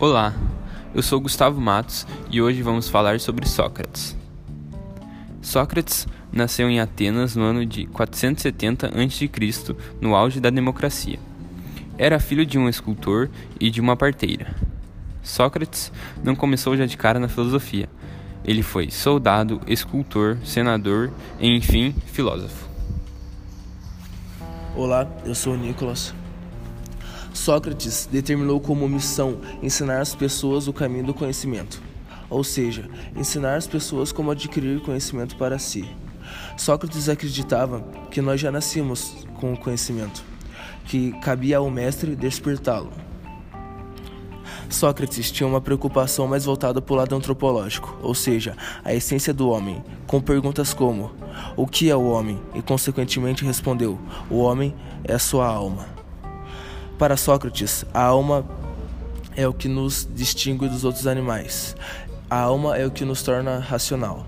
Olá, eu sou Gustavo Matos e hoje vamos falar sobre Sócrates. Sócrates nasceu em Atenas no ano de 470 a.C., no auge da democracia. Era filho de um escultor e de uma parteira. Sócrates não começou já de cara na filosofia. Ele foi soldado, escultor, senador e, enfim, filósofo. Olá, eu sou o Nicolas. Sócrates determinou como missão ensinar as pessoas o caminho do conhecimento, ou seja, ensinar as pessoas como adquirir conhecimento para si. Sócrates acreditava que nós já nascemos com o conhecimento, que cabia ao mestre despertá-lo. Sócrates tinha uma preocupação mais voltada para o lado antropológico, ou seja, a essência do homem, com perguntas como: o que é o homem? E consequentemente respondeu: o homem é a sua alma. Para Sócrates, a alma é o que nos distingue dos outros animais. A alma é o que nos torna racional.